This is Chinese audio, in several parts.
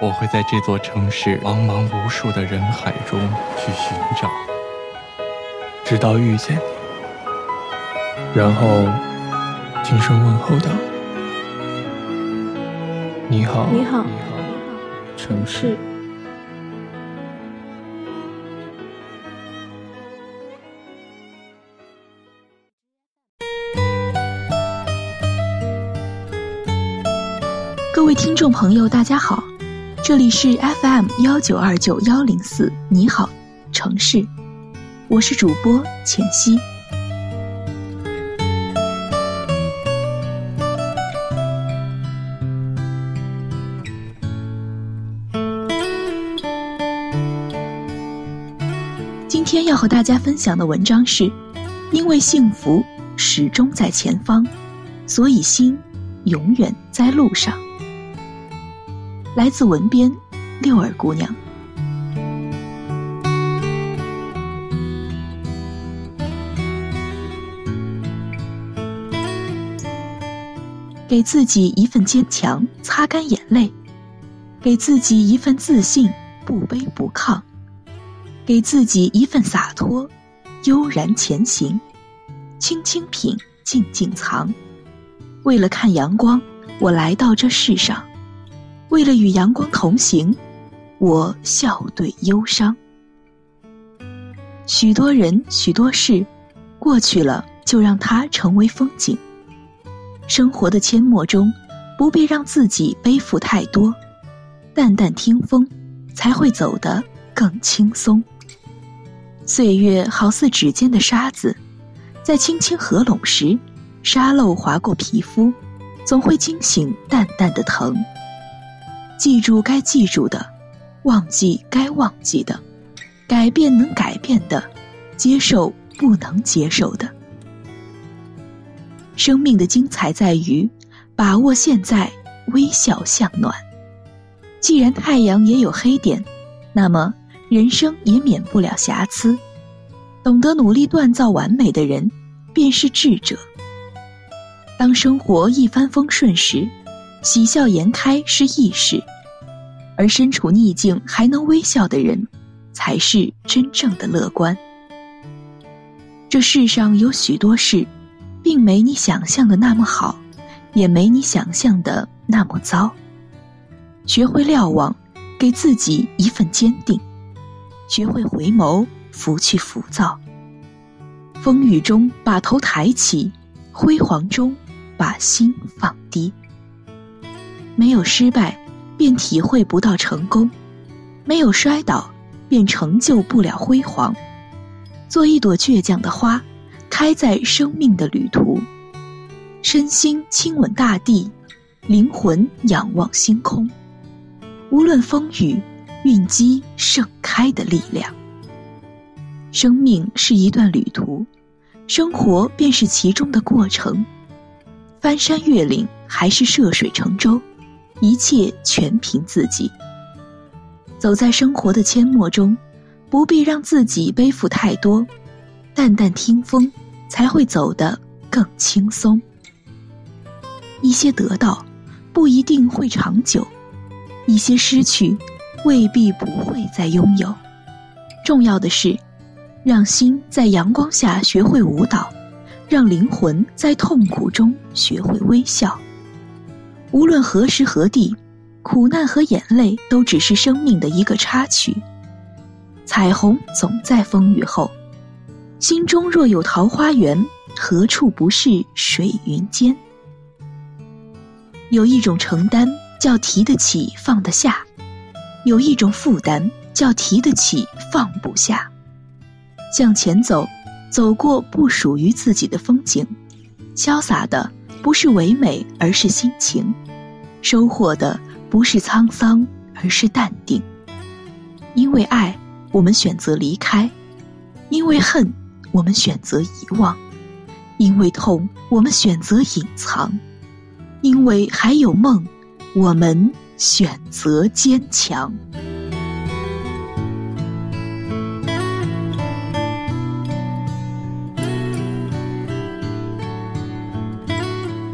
我会在这座城市茫茫无数的人海中去寻找，直到遇见你，然后轻声问候道：“你好，你好，城市。”各位听众朋友，大家好，这里是 FM 幺九二九幺零四，你好，城市，我是主播浅汐。今天要和大家分享的文章是：因为幸福始终在前方，所以心永远在路上。来自文编六儿姑娘。给自己一份坚强，擦干眼泪；给自己一份自信，不卑不亢；给自己一份洒脱，悠然前行。轻轻品，静静藏。为了看阳光，我来到这世上。为了与阳光同行，我笑对忧伤。许多人，许多事，过去了就让它成为风景。生活的阡陌中，不必让自己背负太多，淡淡听风，才会走得更轻松。岁月好似指尖的沙子，在轻轻合拢时，沙漏划过皮肤，总会惊醒淡淡的疼。记住该记住的，忘记该忘记的，改变能改变的，接受不能接受的。生命的精彩在于把握现在，微笑向暖。既然太阳也有黑点，那么人生也免不了瑕疵。懂得努力锻造完美的人，便是智者。当生活一帆风顺时，喜笑颜开是易事，而身处逆境还能微笑的人，才是真正的乐观。这世上有许多事，并没你想象的那么好，也没你想象的那么糟。学会瞭望，给自己一份坚定；学会回眸，拂去浮躁。风雨中把头抬起，辉煌中把心放低。没有失败，便体会不到成功；没有摔倒，便成就不了辉煌。做一朵倔强的花，开在生命的旅途。身心亲吻大地，灵魂仰望星空。无论风雨，蕴积盛开的力量。生命是一段旅途，生活便是其中的过程。翻山越岭，还是涉水乘舟。一切全凭自己。走在生活的阡陌中，不必让自己背负太多，淡淡听风，才会走得更轻松。一些得到，不一定会长久；一些失去，未必不会再拥有。重要的是，让心在阳光下学会舞蹈，让灵魂在痛苦中学会微笑。无论何时何地，苦难和眼泪都只是生命的一个插曲。彩虹总在风雨后，心中若有桃花源，何处不是水云间？有一种承担叫提得起放得下，有一种负担叫提得起放不下。向前走，走过不属于自己的风景，潇洒的。不是唯美，而是心情；收获的不是沧桑，而是淡定。因为爱，我们选择离开；因为恨，我们选择遗忘；因为痛，我们选择隐藏；因为还有梦，我们选择坚强。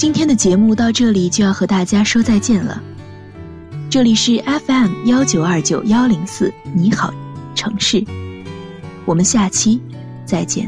今天的节目到这里就要和大家说再见了。这里是 FM 幺九二九幺零四，你好，城市。我们下期再见。